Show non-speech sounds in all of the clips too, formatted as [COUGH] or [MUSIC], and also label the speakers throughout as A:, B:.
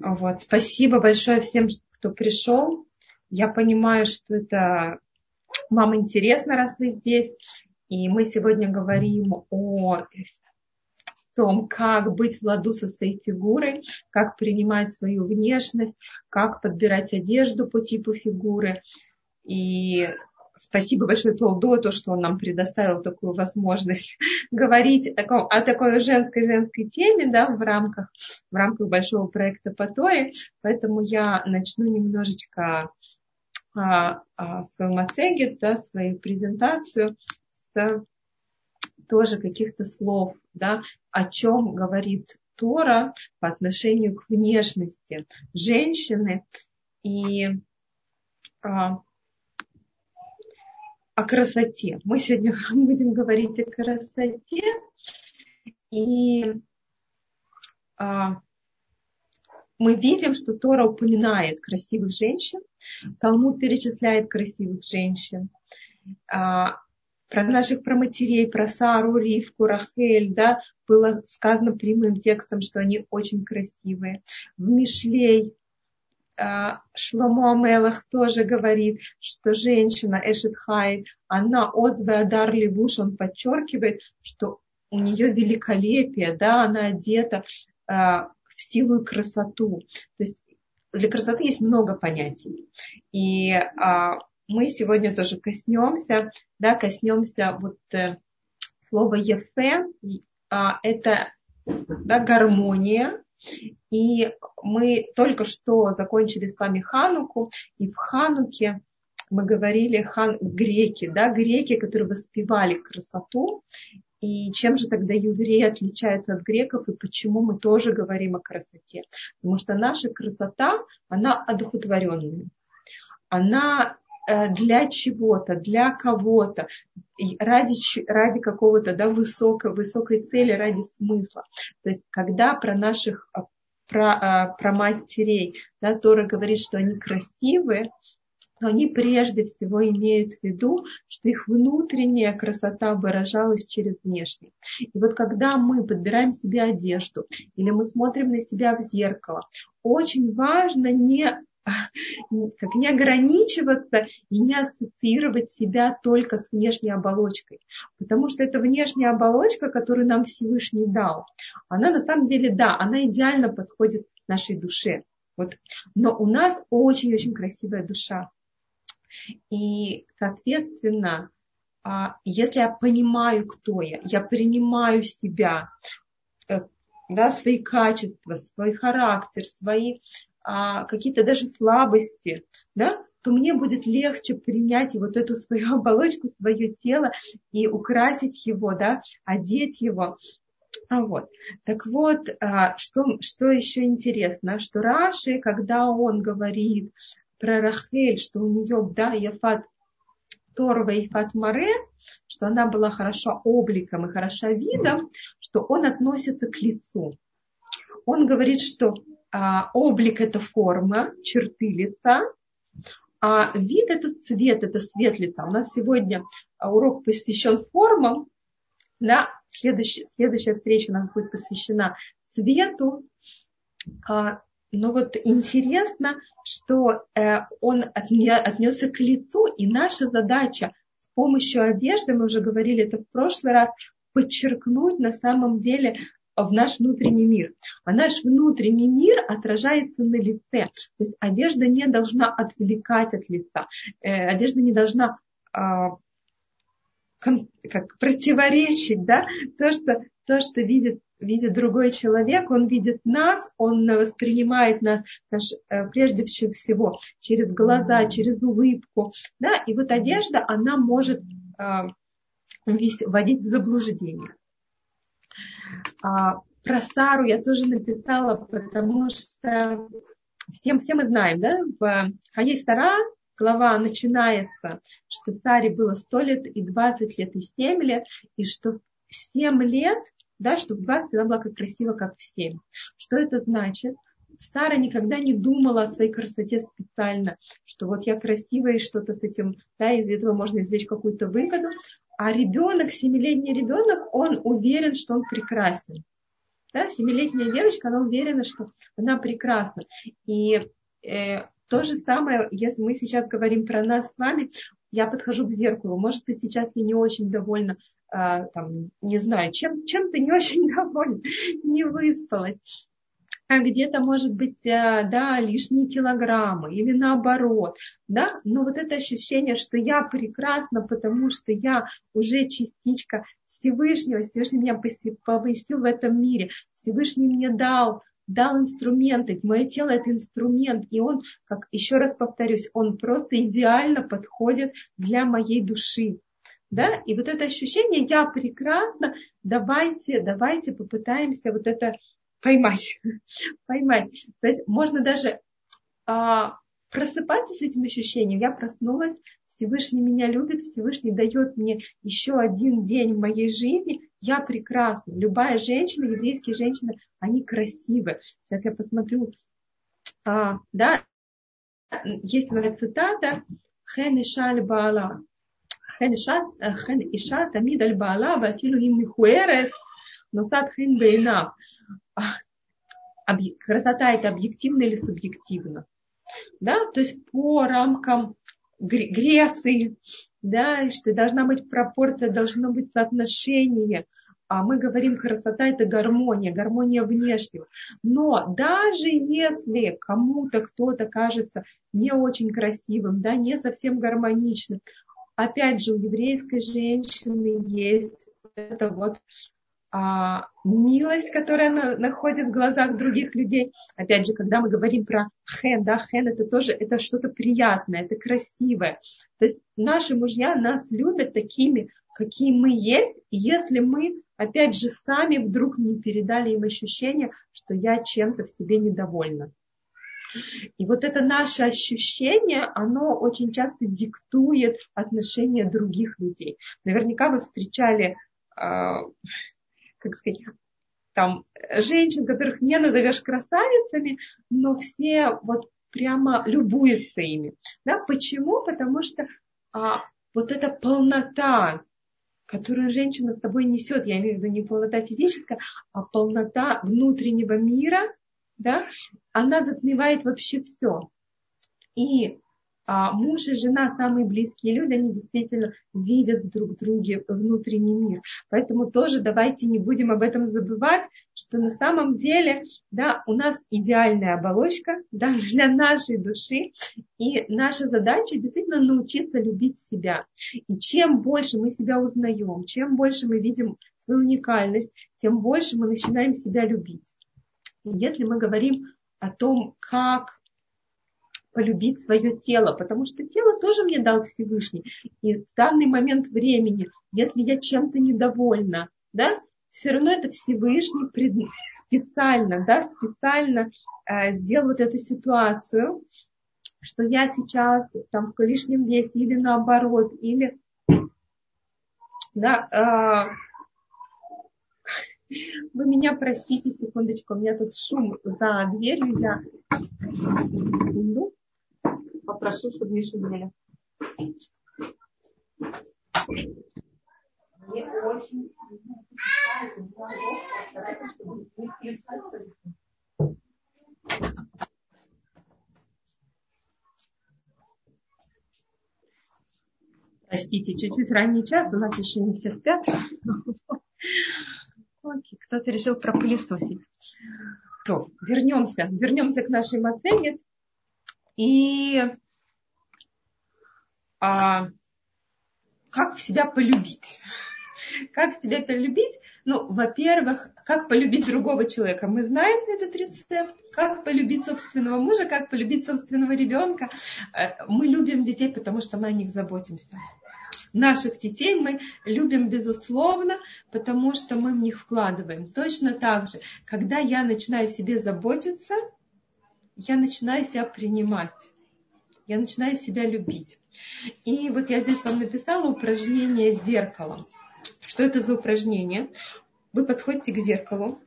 A: Вот. Спасибо большое всем, кто пришел. Я понимаю, что это вам интересно, раз вы здесь. И мы сегодня говорим о том, как быть в ладу со своей фигурой, как принимать свою внешность, как подбирать одежду по типу фигуры. И спасибо большое Толдо, то, что он нам предоставил такую возможность [LAUGHS] говорить о, таком, о такой женской-женской теме да, в, рамках, в рамках большого проекта по Торе. Поэтому я начну немножечко а, а, свою мацегет, да, свою презентацию с тоже каких-то слов, да, о чем говорит Тора по отношению к внешности женщины. И а, о красоте. Мы сегодня [LAUGHS] будем говорить о красоте. И а, мы видим, что Тора упоминает красивых женщин, Талмуд перечисляет красивых женщин. А, про наших про матерей, про Сару, Ривку, Рахель, да, было сказано прямым текстом, что они очень красивые. В Мишлей Шломо Амелах тоже говорит, что женщина Эшетхай, она Озве Адар Левуш, он подчеркивает, что у нее великолепие, да, она одета а, в силу и красоту. То есть для красоты есть много понятий. И а, мы сегодня тоже коснемся, да, коснемся вот э, слова ефе, а, это да, гармония, и мы только что закончили с вами Хануку, и в Хануке мы говорили хан, греки, да, греки, которые воспевали красоту. И чем же тогда евреи отличаются от греков, и почему мы тоже говорим о красоте? Потому что наша красота, она одухотворенная. Она для чего-то, для кого-то, ради, ради какого-то да, высокой, высокой цели, ради смысла. То есть, когда про наших про, а, про матерей, да, Тора говорит, что они красивые, но они прежде всего имеют в виду, что их внутренняя красота выражалась через внешнюю. И вот когда мы подбираем себе одежду или мы смотрим на себя в зеркало, очень важно не [LAUGHS] как не ограничиваться и не ассоциировать себя только с внешней оболочкой. Потому что эта внешняя оболочка, которую нам Всевышний дал, она на самом деле, да, она идеально подходит нашей душе. Вот. Но у нас очень-очень красивая душа. И, соответственно, а, если я понимаю, кто я, я принимаю себя, э, да, свои качества, свой характер, свои а, какие-то даже слабости, да, то мне будет легче принять вот эту свою [LAUGHS] оболочку, свое тело и украсить его, да, одеть его. А вот. Так вот, а, что, что еще интересно, что Раши, когда он говорит про Рахель, что у нее, да, Яфат Торва и Фатмаре, что она была хороша обликом и хороша видом, что он относится к лицу. Он говорит, что а, облик это форма, черты лица, а вид это цвет, это цвет лица. У нас сегодня урок посвящен формам. Да? Следующая, следующая встреча у нас будет посвящена цвету. А, но вот интересно, что э, он отнесся к лицу, и наша задача с помощью одежды, мы уже говорили это в прошлый раз, подчеркнуть на самом деле в наш внутренний мир. А наш внутренний мир отражается на лице. То есть одежда не должна отвлекать от лица. Э, одежда не должна а, как противоречить, да, то, что, то, что видит, видит другой человек, он видит нас, он воспринимает нас наш, э, прежде всего через глаза, через улыбку, да, и вот одежда, она может э, вводить в заблуждение. А, про Сару я тоже написала, потому что всем, все мы знаем, да, в Хаей Сара глава начинается, что Саре было 100 лет и 20 лет и 7 лет, и что в 7 лет, да, что в 20 она была как красиво, как в 7. Что это значит? Сара никогда не думала о своей красоте специально, что вот я красивая и что-то с этим, да, из этого можно извлечь какую-то выгоду. А ребенок, семилетний ребенок, он уверен, что он прекрасен. Да, семилетняя девочка, она уверена, что она прекрасна. И э, то же самое, если мы сейчас говорим про нас с вами, я подхожу к зеркалу, может быть, сейчас я не очень довольна, э, там, не знаю, чем, чем-то не очень [LAUGHS] довольна, не выспалась. А где-то, может быть, э, да, лишние килограммы или наоборот, да, но вот это ощущение, что я прекрасна, потому что я уже частичка Всевышнего, Всевышний меня повысил в этом мире, Всевышний мне дал, дал инструменты, мое тело это инструмент, и он, как еще раз повторюсь, он просто идеально подходит для моей души. Да? И вот это ощущение «я прекрасна», давайте, давайте попытаемся вот это поймать. [LAUGHS] поймать. То есть можно даже а, просыпаться с этим ощущением. Я проснулась, Всевышний меня любит, Всевышний дает мне еще один день в моей жизни. Я прекрасна. Любая женщина, еврейские женщины, они красивы. Сейчас я посмотрю. А, да, есть моя цитата. Хэн ишаль баала. Хэн иша э, тамид аль баала вафилу им михуэрет. Носат Хен Бейна красота это объективно или субъективно. Да? То есть по рамкам Греции, да, что должна быть пропорция, должно быть соотношение. А мы говорим, красота это гармония, гармония внешнего. Но даже если кому-то кто-то кажется не очень красивым, да, не совсем гармоничным, опять же, у еврейской женщины есть это вот а, милость, которая на, находит в глазах других людей. Опять же, когда мы говорим про хен, да, хен это тоже это что-то приятное, это красивое. То есть наши мужья нас любят такими, какие мы есть, если мы, опять же, сами вдруг не передали им ощущение, что я чем-то в себе недовольна. И вот это наше ощущение, оно очень часто диктует отношения других людей. Наверняка вы встречали а, как сказать, там, женщин, которых не назовешь красавицами, но все вот прямо любуются ими. Да? Почему? Потому что а, вот эта полнота, которую женщина с собой несет, я имею в виду не полнота физическая, а полнота внутреннего мира, да, она затмевает вообще все. И муж и жена, самые близкие люди, они действительно видят друг в друге внутренний мир. Поэтому тоже давайте не будем об этом забывать, что на самом деле да, у нас идеальная оболочка да, [LAUGHS] для нашей души. И наша задача действительно научиться любить себя. И чем больше мы себя узнаем, чем больше мы видим свою уникальность, тем больше мы начинаем себя любить. И если мы говорим о том, как полюбить свое тело, потому что тело тоже мне дал Всевышний. И в данный момент времени, если я чем-то недовольна, да, все равно это Всевышний пред... специально, да, специально э, сделал вот эту ситуацию, что я сейчас там в лишнем весе или наоборот, или да, э, вы меня простите, секундочку, у меня тут шум за дверью, я попрошу, чтобы не шумели. Мне очень Простите, чуть-чуть ранний час, у нас еще не все спят. Окей, кто-то решил пропылесосить. То, вернемся, вернемся к нашей мацене. И а, как себя полюбить? [LAUGHS] Как себя полюбить? Ну, во-первых, как полюбить другого человека? Мы знаем этот рецепт. Как полюбить собственного мужа, как полюбить собственного ребенка. Э, мы любим детей, потому что мы о них заботимся. Наших детей мы любим безусловно, потому что мы в них вкладываем. Точно так же, когда я начинаю себе заботиться, я начинаю себя принимать. Я начинаю себя любить. И вот я здесь вам написала упражнение с зеркалом. Что это за упражнение? Вы подходите к зеркалу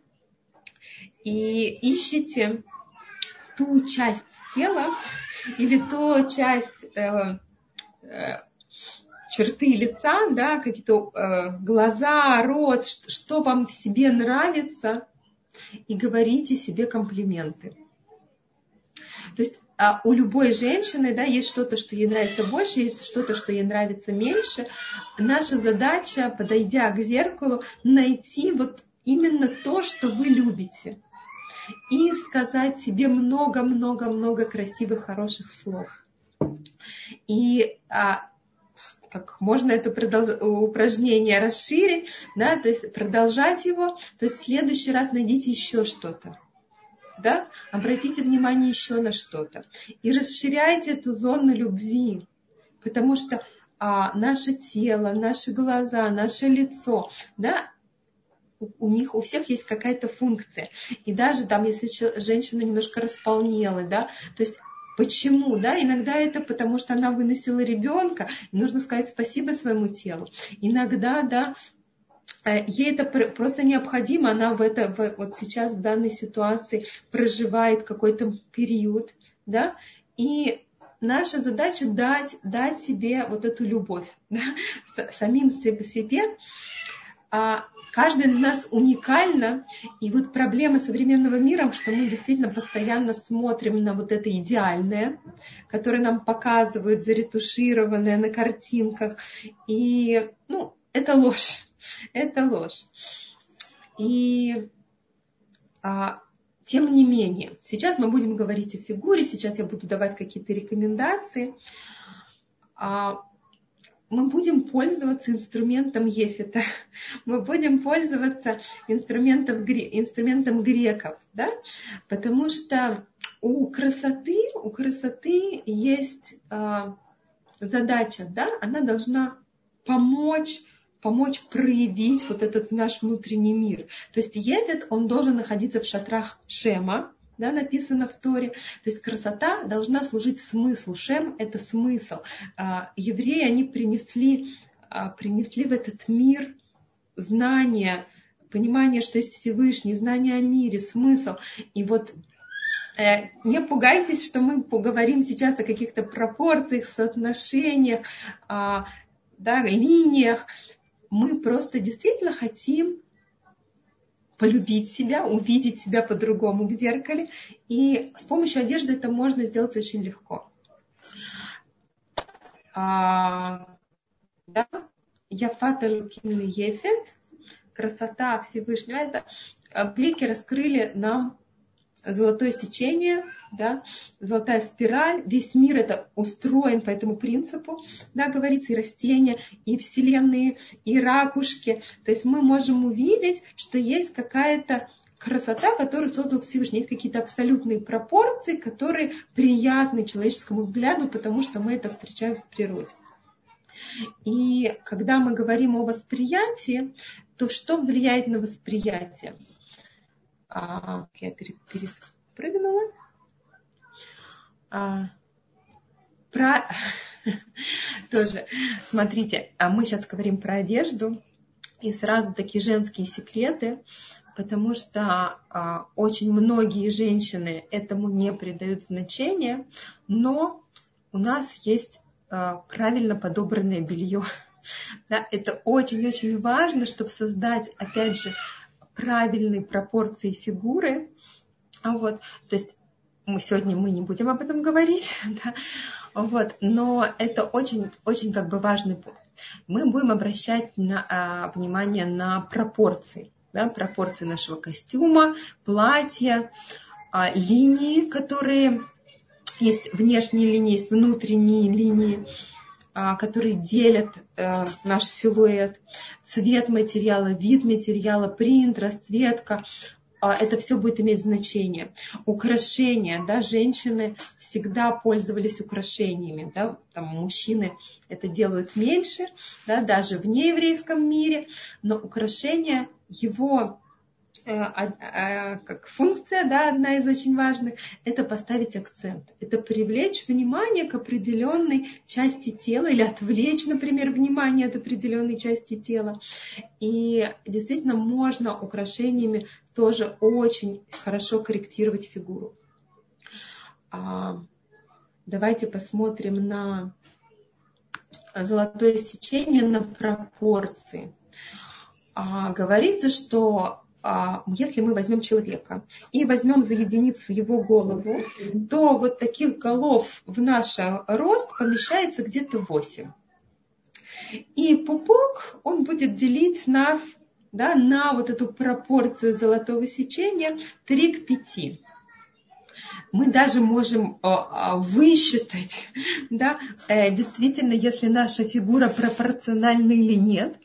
A: и ищете ту часть тела или ту часть э, э, черты лица, да, какие-то э, глаза, рот, что, вам в себе нравится, и говорите себе комплименты. То есть а у любой женщины да, есть что-то, что ей нравится больше, есть что-то, что ей нравится меньше. Наша задача, подойдя к зеркалу, найти вот именно то, что вы любите. И сказать себе много-много-много красивых, хороших слов. И а, как можно это продолж... упражнение расширить, да, то есть продолжать его, то есть в следующий раз найдите еще что-то да, обратите внимание еще на что-то. И расширяйте эту зону любви, потому что а, наше тело, наши глаза, наше лицо, да, у них у всех есть какая-то функция. И даже там, если женщина немножко располнела, да, то есть Почему? Да? Иногда это потому, что она выносила ребенка, и нужно сказать спасибо своему телу. Иногда, да, ей это просто необходимо, она в это, в, вот сейчас в данной ситуации проживает какой-то период, да, и наша задача дать, дать себе вот эту любовь, [LAUGHS] да, самим себе. А каждый из нас уникально, и вот проблема современного мира, что мы действительно постоянно смотрим на вот это идеальное, которое нам показывают заретушированное на картинках, и, ну, это ложь [LAUGHS] это ложь. И а, тем не менее, сейчас мы будем говорить о фигуре, сейчас я буду давать какие-то рекомендации. А, мы будем пользоваться инструментом Ефита, [LAUGHS] мы будем пользоваться инструментом, инструментом греков, да? потому что у красоты, у красоты есть э, задача, да? она должна помочь помочь проявить вот этот наш внутренний мир. То есть Евет, он должен находиться в шатрах Шема, да, написано в Торе. То есть красота должна служить смыслу. Шем – это смысл. А, евреи, они принесли, а, принесли в этот мир знания, понимание, что есть Всевышний, знание о мире, смысл. И вот э, не пугайтесь, что мы поговорим сейчас о каких-то пропорциях, соотношениях, а, да, линиях мы просто действительно хотим полюбить себя, увидеть себя по-другому в зеркале. И с помощью одежды это можно сделать очень легко. А, да? Яфата Лукимли Ефет, красота Всевышнего. Это Глики раскрыли нам золотое сечение, да, золотая спираль, весь мир это устроен по этому принципу, да, говорится, и растения, и вселенные, и ракушки. То есть мы можем увидеть, что есть какая-то красота, которую создал Всевышний. Есть какие-то абсолютные пропорции, которые приятны человеческому взгляду, потому что мы это встречаем в природе. И когда мы говорим о восприятии, то что влияет на восприятие? А, я перепрыгнула. А, про... [LAUGHS] Тоже, смотрите, а мы сейчас говорим про одежду, и сразу такие женские секреты, потому что а, очень многие женщины этому не придают значения, но у нас есть а, правильно подобранное белье. [LAUGHS] Да, это очень-очень важно, чтобы создать, опять же, правильной пропорции фигуры. А вот, то есть мы сегодня мы не будем об этом говорить, [LAUGHS] да, вот, но это очень, очень как бы важный пункт. Мы будем обращать на, а, внимание на пропорции, да, пропорции нашего костюма, платья, а, линии, которые есть внешние линии, есть внутренние линии, а, которые делят э, наш силуэт, цвет материала, вид материала, принт, расцветка, а, это все будет иметь значение. Украшения, да, женщины всегда пользовались украшениями, да, там мужчины это делают меньше, да, даже в нееврейском мире, но украшения его как функция, да, одна из очень важных, это поставить акцент, это привлечь внимание к определенной части тела или отвлечь, например, внимание от определенной части тела. И действительно можно украшениями тоже очень хорошо корректировать фигуру. А, давайте посмотрим на золотое сечение, на пропорции. А, говорится, что а, если мы возьмем человека и возьмем за единицу его голову, то вот таких голов в наш рост помещается где-то 8. И пупок, он будет делить нас да, на вот эту пропорцию золотого сечения 3 к 5 мы даже можем а, а, высчитать, [LAUGHS] да, э, действительно, если наша фигура пропорциональна или нет.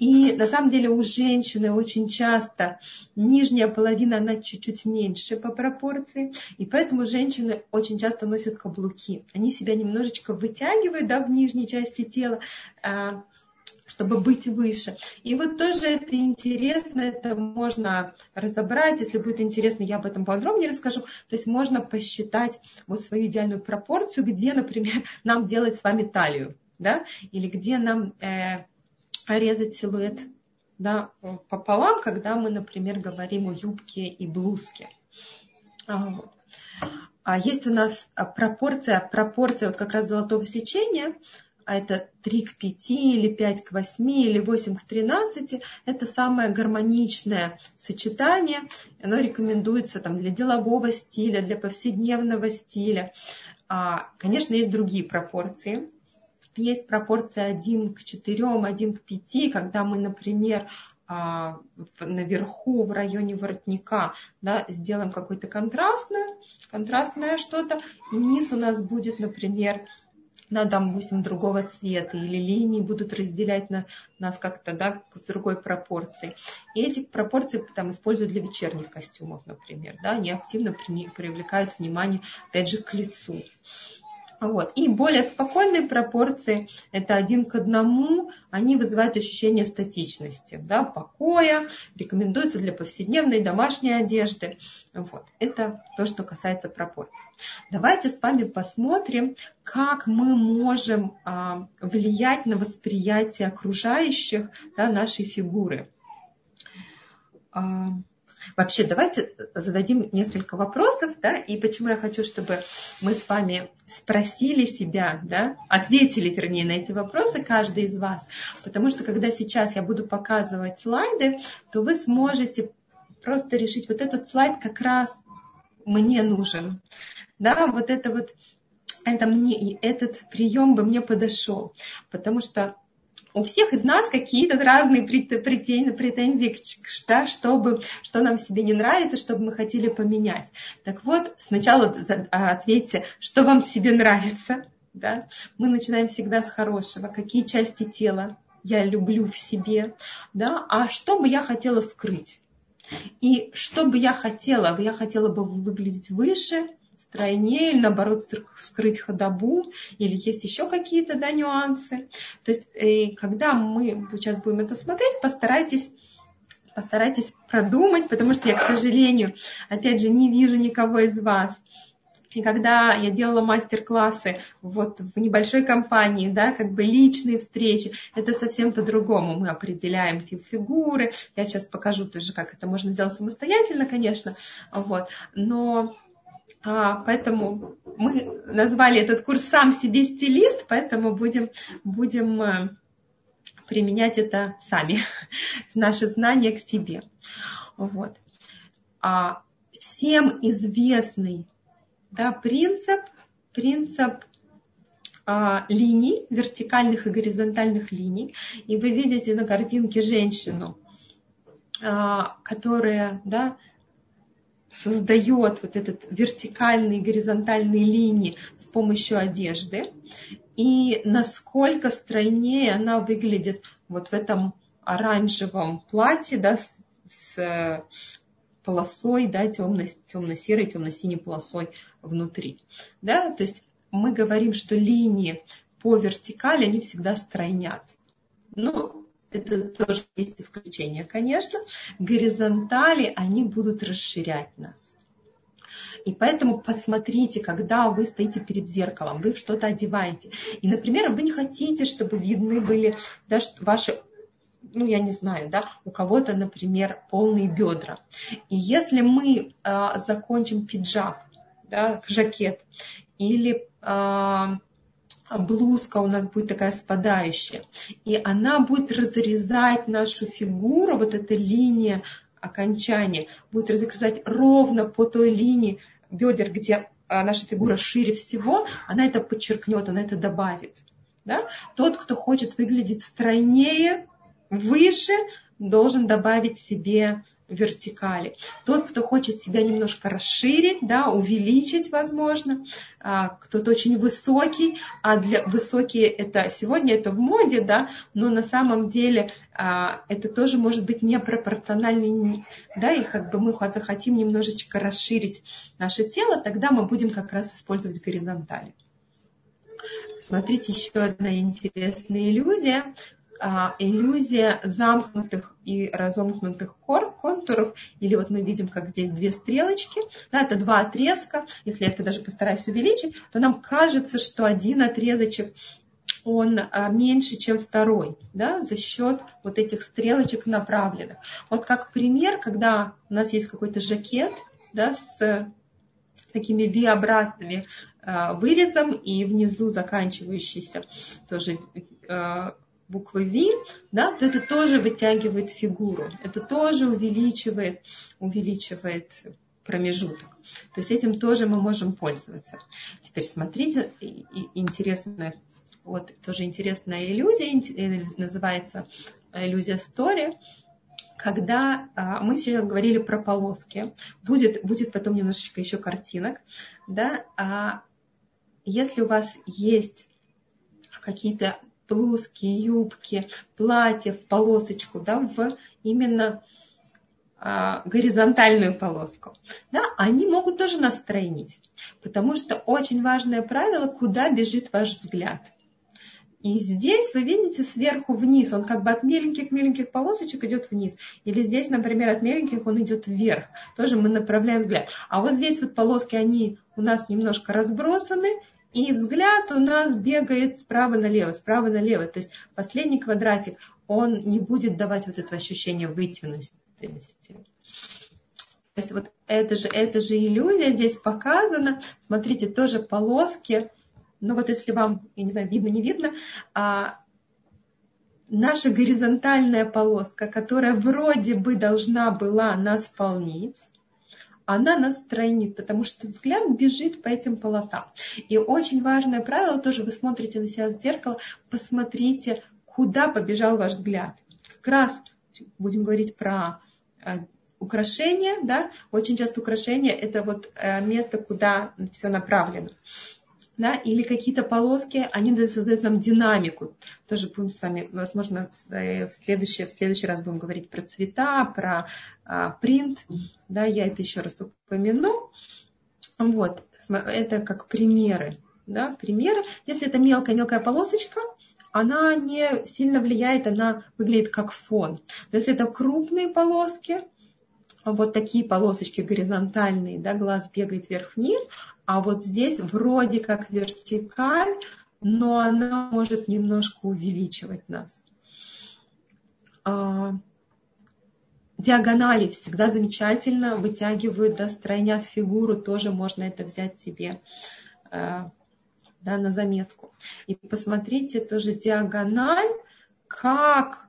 A: И на самом деле у женщины очень часто нижняя половина, она чуть-чуть меньше по пропорции, и поэтому женщины очень часто носят каблуки. Они себя немножечко вытягивают да, в нижней части тела, а, чтобы быть выше. И вот тоже это интересно, это можно разобрать, если будет интересно, я об этом подробнее расскажу. То есть можно посчитать вот свою идеальную пропорцию, где, например, [LAUGHS] нам делать с вами талию, да, или где нам э, резать силуэт да, пополам, когда мы, например, говорим о юбке и блузке. А, а есть у нас пропорция, пропорция вот как раз золотого сечения, а это 3 к 5 или 5 к 8 или 8 к 13, это самое гармоничное сочетание. Оно рекомендуется там, для делового стиля, для повседневного стиля. А, конечно, есть другие пропорции. Есть пропорция 1 к 4, 1 к 5, когда мы, например, а, наверху, в районе воротника, да, сделаем какое-то контрастное, контрастное что-то, и низ у нас будет, например, там, допустим, другого цвета, или линии будут разделять на, нас как-то, да, в другой пропорции. И эти пропорции там используют для вечерних костюмов, например, да, они активно привлекают внимание, опять же, к лицу. Вот. И более спокойные пропорции, это один к одному, они вызывают ощущение статичности, да, покоя, рекомендуются для повседневной домашней одежды. Вот. Это то, что касается пропорций. Давайте с вами посмотрим, как мы можем а, влиять на восприятие окружающих да, нашей фигуры. А, Вообще, давайте зададим несколько вопросов, да, и почему я хочу, чтобы мы с вами спросили себя, да, ответили, вернее, на эти вопросы, каждый из вас. Потому что, когда сейчас я буду показывать слайды, то вы сможете просто решить, вот этот слайд как раз мне нужен. Да, вот это вот это мне, этот прием бы мне подошел. Потому что у всех из нас какие-то разные претензии, да, чтобы, что нам себе не нравится, чтобы мы хотели поменять. Так вот, сначала а, ответьте, что вам себе нравится. Да? Мы начинаем всегда с хорошего. Какие части тела я люблю в себе, да? а что бы я хотела скрыть. И что бы я хотела, я хотела бы выглядеть выше, стройнее, или наоборот скрыть ходобу, или есть еще какие-то да, нюансы. То есть, э, когда мы сейчас будем это смотреть, постарайтесь постарайтесь продумать, потому что я, к сожалению, опять же, не вижу никого из вас. И когда я делала мастер-классы вот в небольшой компании, да, как бы личные встречи, это совсем по-другому. Мы определяем тип фигуры. Я сейчас покажу тоже, как это можно сделать самостоятельно, конечно. Вот. Но поэтому мы назвали этот курс «Сам себе стилист», поэтому будем, будем э, применять это сами, [LAUGHS] наши знания к себе. Вот. А, всем известный да, принцип, принцип а, линий, вертикальных и горизонтальных линий. И вы видите на картинке женщину, а, которая да, создает вот этот вертикальные и горизонтальные линии с помощью одежды, и насколько стройнее она выглядит вот в этом оранжевом платье, да, с, с полосой, да, темно, темно-серой, темно-синей полосой внутри. Да? То есть мы говорим, что линии по вертикали, они всегда стройнят. Ну, это тоже есть исключение, конечно, горизонтали, они будут расширять нас. И поэтому посмотрите, когда вы стоите перед зеркалом, вы что-то одеваете. И, например, вы не хотите, чтобы видны были да, ваши ну, я не знаю, да, у кого-то, например, полные бедра. И если мы э, закончим пиджак, да, жакет, или э, блузка у нас будет такая спадающая. И она будет разрезать нашу фигуру, вот эта линия окончание будет разрезать ровно по той линии бедер, где а, наша фигура шире всего, она это подчеркнет, она это добавит. Да? Тот, кто хочет выглядеть стройнее, выше, должен добавить себе вертикали. Тот, кто хочет себя немножко расширить, да, увеличить, возможно, а, кто-то очень высокий, а для высокие это сегодня это в моде, да, но на самом деле а, это тоже может быть непропорционально, да, и как бы мы захотим немножечко расширить наше тело, тогда мы будем как раз использовать горизонтали. Смотрите, еще одна интересная иллюзия. А, иллюзия замкнутых и разомкнутых контуров, или вот мы видим, как здесь две стрелочки, да, это два отрезка, если я это даже постараюсь увеличить, то нам кажется, что один отрезочек он а, меньше, чем второй, да, за счет вот этих стрелочек направленных. Вот как пример, когда у нас есть какой-то жакет, да, с такими V-обратными э, вырезом и внизу заканчивающийся тоже э, буквы V, да, то это тоже вытягивает фигуру, это тоже увеличивает, увеличивает промежуток. То есть этим тоже мы можем пользоваться. Теперь смотрите, интересная, вот тоже интересная иллюзия, э, называется иллюзия story, когда а, мы сейчас говорили про полоски, будет, будет потом немножечко еще картинок, да, а если у вас есть какие-то блузки, юбки, платья в полосочку, да, в именно а, горизонтальную полоску, да, они могут тоже настроенить, потому что очень важное правило, куда бежит ваш взгляд. И здесь вы видите сверху вниз, он как бы от меленьких-меленьких полосочек идет вниз. Или здесь, например, от меленьких он идет вверх. Тоже мы направляем взгляд. А вот здесь вот полоски, они у нас немножко разбросаны, и взгляд у нас бегает справа налево, справа налево. То есть последний квадратик, он не будет давать вот это ощущение вытянутости. То есть вот это же, это же иллюзия здесь показана. Смотрите, тоже полоски. Ну вот если вам, я не знаю, видно, не видно, а, наша горизонтальная полоска, которая вроде бы должна была нас полнить, она нас стройнит, потому что взгляд бежит по этим полосам. И очень важное правило, тоже вы смотрите на себя в зеркало, посмотрите, куда побежал ваш взгляд. Как раз будем говорить про э, украшения, да, очень часто украшения это вот э, место, куда все направлено да, или какие-то полоски, они создают нам динамику. Тоже будем с вами, возможно, в следующий, в следующий раз будем говорить про цвета, про а, принт, да, я это еще раз упомяну. Вот, это как примеры, да, примеры. Если это мелкая-мелкая полосочка, она не сильно влияет, она выглядит как фон. Но если это крупные полоски, вот такие полосочки горизонтальные, да, глаз бегает вверх-вниз, а вот здесь вроде как вертикаль, но она может немножко увеличивать нас. А, диагонали всегда замечательно, вытягивают, да, стройнят фигуру, тоже можно это взять себе а, да, на заметку. И посмотрите тоже диагональ, как,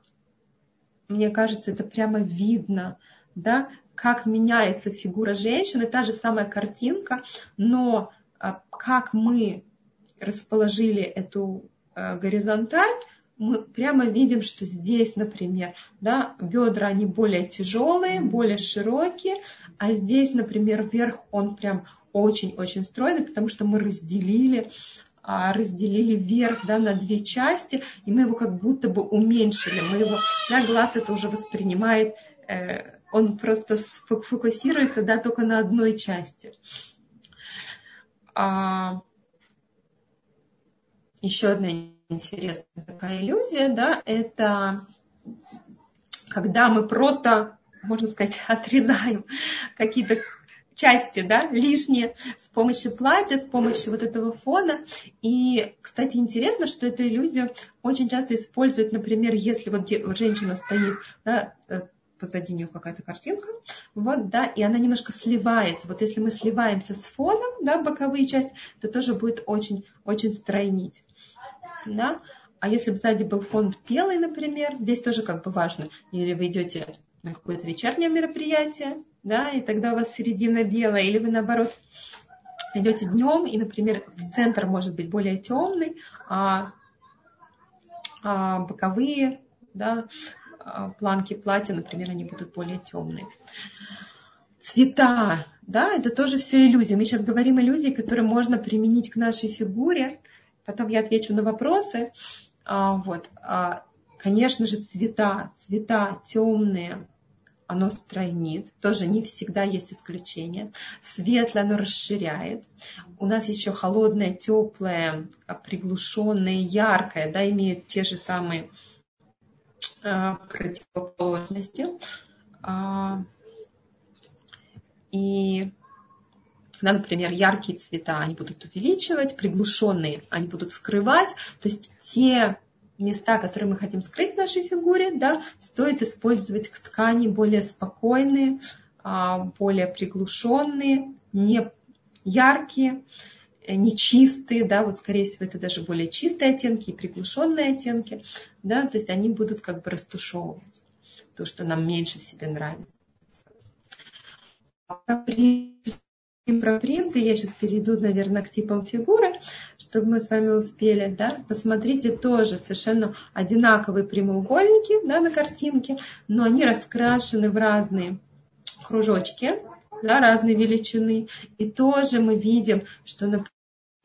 A: мне кажется, это прямо видно, да, как меняется фигура женщины, та же самая картинка, но а, как мы расположили эту а, горизонталь, мы прямо видим, что здесь, например, да, бедра, они более тяжелые, более широкие, а здесь, например, вверх он прям очень-очень стройный, потому что мы разделили а, разделили вверх да, на две части, и мы его как будто бы уменьшили. Мы его, да, глаз это уже воспринимает э, он просто фокусируется да, только на одной части. А, еще одна интересная такая иллюзия, да, это когда мы просто, можно сказать, [LAUGHS] отрезаем какие-то части, да, лишние с помощью платья, с помощью вот этого фона. И, кстати, интересно, что эту иллюзию очень часто используют, например, если вот женщина стоит да, э, позади нее какая-то картинка, вот, да, и она немножко сливается. Вот если мы сливаемся с фоном, да, боковые части, то тоже будет очень, очень стройнить, да. А если бы сзади был фон белый, например, здесь тоже как бы важно, или вы идете на какое-то вечернее мероприятие, да, и тогда у вас середина белая, или вы наоборот идете днем, и, например, центр может быть более темный, а, а боковые, да, планки платья, например, они будут более темные. Цвета, да, это тоже все иллюзии. Мы сейчас говорим иллюзии, которые можно применить к нашей фигуре. Потом я отвечу на вопросы. А, вот. А, конечно же, цвета, цвета темные, оно стройнит. Тоже не всегда есть исключения. Светлое оно расширяет. У нас еще холодное, теплое, приглушенное, яркое, да, имеют те же самые а, противоположности. А, и, да, например, яркие цвета они будут увеличивать, приглушенные они будут скрывать. То есть те места, которые мы хотим скрыть в нашей фигуре, да, стоит использовать ткани более спокойные, а, более приглушенные, не яркие, не чистые, да, вот скорее всего это даже более чистые оттенки и приглушенные оттенки, да, то есть они будут как бы растушевывать то, что нам меньше в себе нравится. Про про принты, я сейчас перейду, наверное, к типам фигуры, чтобы мы с вами успели, да, посмотрите тоже совершенно одинаковые прямоугольники, да, на картинке, но они раскрашены в разные кружочки, да, разной величины, и тоже мы видим, что, например,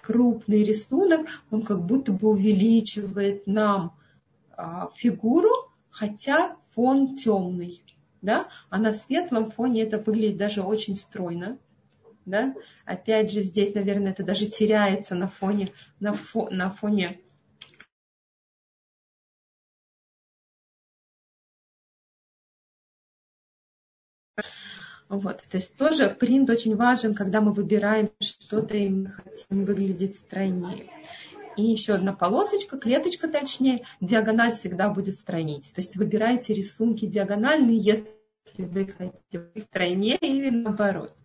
A: крупный рисунок, он как будто бы увеличивает нам а, фигуру, хотя фон темный, да, а на светлом фоне это выглядит даже очень стройно, да? Опять же, здесь, наверное, это даже теряется на фоне, на, фо, на фоне Вот, то есть тоже принт очень важен, когда мы выбираем что-то и мы хотим выглядеть стройнее. И еще одна полосочка, клеточка точнее, диагональ всегда будет стройнить. То есть выбирайте рисунки диагональные, если вы хотите быть стройнее или наоборот.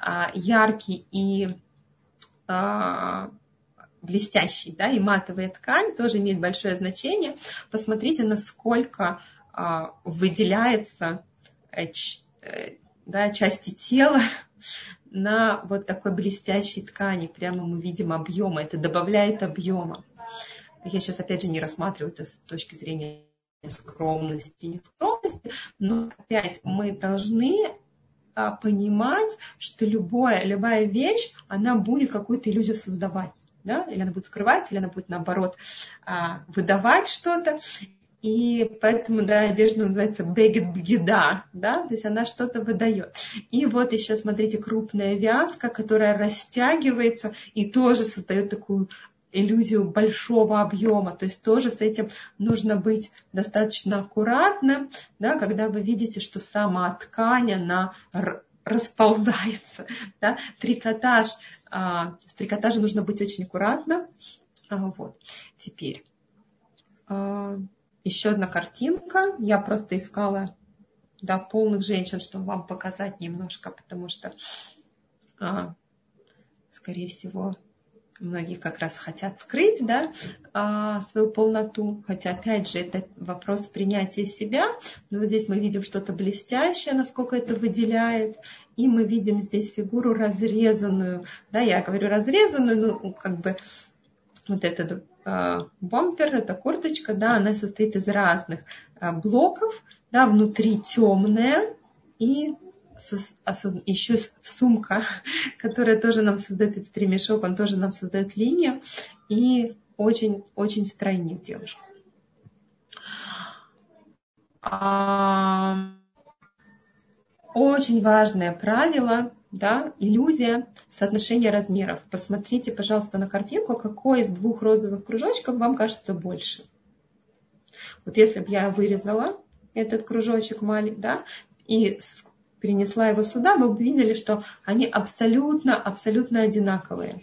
A: А, яркий и а, блестящий, да, и матовая ткань тоже имеет большое значение. Посмотрите, насколько а, выделяется э, э, да, части тела [LAUGHS] на вот такой блестящей ткани. Прямо мы видим объемы, это добавляет объема. Я сейчас опять же не рассматриваю это с точки зрения скромности, не скромности, но опять мы должны а, понимать, что любое, любая вещь, она будет какую-то иллюзию создавать. Да? Или она будет скрывать, или она будет наоборот а, выдавать что-то. И поэтому, да, одежда называется бегет да, то есть она что-то выдает. И вот еще, смотрите, крупная вязка, которая растягивается и тоже создает такую иллюзию большого объема. То есть тоже с этим нужно быть достаточно аккуратным, да, когда вы видите, что сама ткань, она расползается. [LAUGHS] Да. Трикотаж, а, с трикотажем нужно быть очень аккуратным. А, вот. Теперь а, еще одна картинка. Я просто искала да, полных женщин, чтобы вам показать немножко, потому что, а, скорее всего, многие как раз хотят скрыть да, а, свою полноту, хотя опять же это вопрос принятия себя, но вот здесь мы видим что-то блестящее, насколько это выделяет, и мы видим здесь фигуру разрезанную, да, я говорю разрезанную, ну как бы вот этот э, бомпер, эта курточка, да, она состоит из разных э, блоков, да, внутри темная и еще сумка, [LAUGHS] которая тоже нам создает этот ремешок, он тоже нам создает линию и очень-очень стройнит девушку. Очень важное правило, да, иллюзия соотношения размеров. Посмотрите, пожалуйста, на картинку, какой из двух розовых кружочков вам кажется больше. Вот если бы я вырезала этот кружочек маленький, да, и перенесла его сюда, вы бы видели, что они абсолютно, абсолютно одинаковые.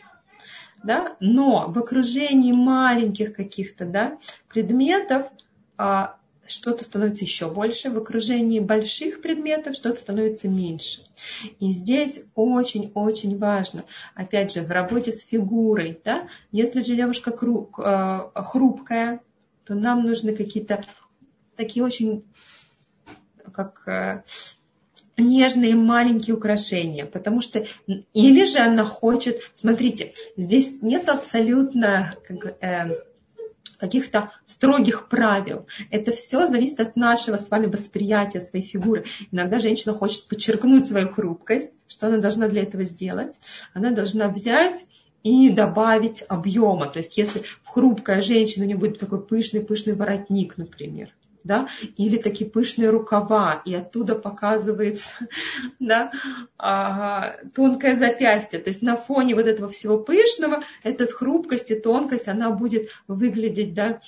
A: Да? Но в окружении маленьких каких-то да, предметов а, что-то становится еще больше, в окружении больших предметов что-то становится меньше. И здесь очень-очень важно, опять же, в работе с фигурой, да, если же девушка хрупкая, то нам нужны какие-то такие очень как э, нежные маленькие украшения, потому что или же она хочет, смотрите, здесь нет абсолютно как, э, каких-то строгих правил. Это все зависит от нашего с вами восприятия своей фигуры. Иногда женщина хочет подчеркнуть свою хрупкость. Что она должна для этого сделать? Она должна взять и добавить объема. То есть если хрупкая женщина, у нее будет такой пышный-пышный воротник, например, да, или такие пышные рукава, и оттуда показывается [LAUGHS] да, а, тонкое запястье. То есть на фоне вот этого всего пышного, эта хрупкость и тонкость, она будет выглядеть да,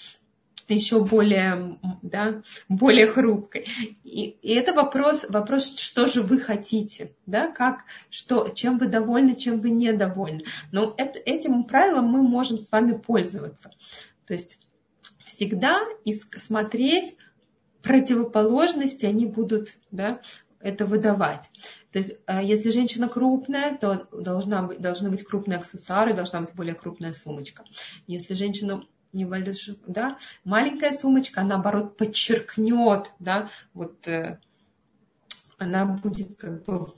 A: еще более, да, более хрупкой. И, и это вопрос, вопрос, что же вы хотите, да, как, что, чем вы довольны, чем вы недовольны. Но это, этим правилом мы можем с вами пользоваться. То есть всегда смотреть противоположности, они будут да, это выдавать. То есть, э, если женщина крупная, то должна быть, должны быть крупные аксессуары, должна быть более крупная сумочка. Если женщина небольшая, да, маленькая сумочка, наоборот, подчеркнет, да, вот э, она будет как бы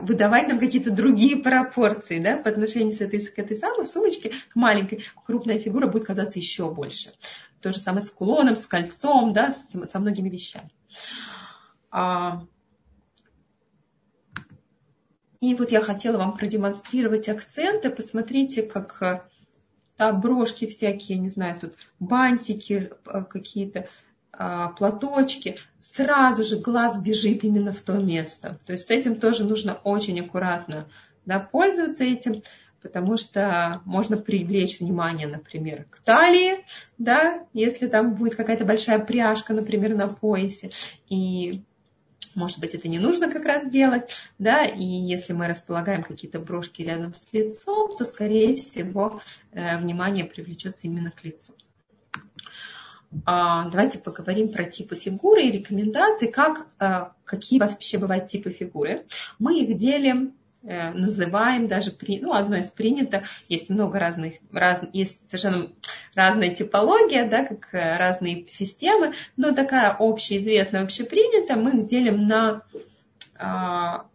A: выдавать нам какие-то другие пропорции да, по отношению с этой, к этой самой сумочке, к маленькой, крупная фигура будет казаться еще больше. То же самое с кулоном, с кольцом, да, с, со многими вещами. А, и вот я хотела вам продемонстрировать акценты. Посмотрите, как э, да, брошки всякие, не знаю, тут бантики э, какие-то, платочки, сразу же глаз бежит именно в то место. То есть с этим тоже нужно очень аккуратно да, пользоваться этим, потому что можно привлечь внимание, например, к талии, да, если там будет какая-то большая пряжка, например, на поясе, и может быть, это не нужно как раз делать, да, и если мы располагаем какие-то брошки рядом с лицом, то, скорее всего, э, внимание привлечется именно к лицу. А, давайте поговорим про типы фигуры и рекомендации, как, а, какие вообще бывают типы фигуры. Мы их делим э, называем даже, ну, одно из принято, есть много разных, раз, есть совершенно разная типология, да, как э, разные системы, но такая общеизвестная, общепринятая, мы их делим на, а,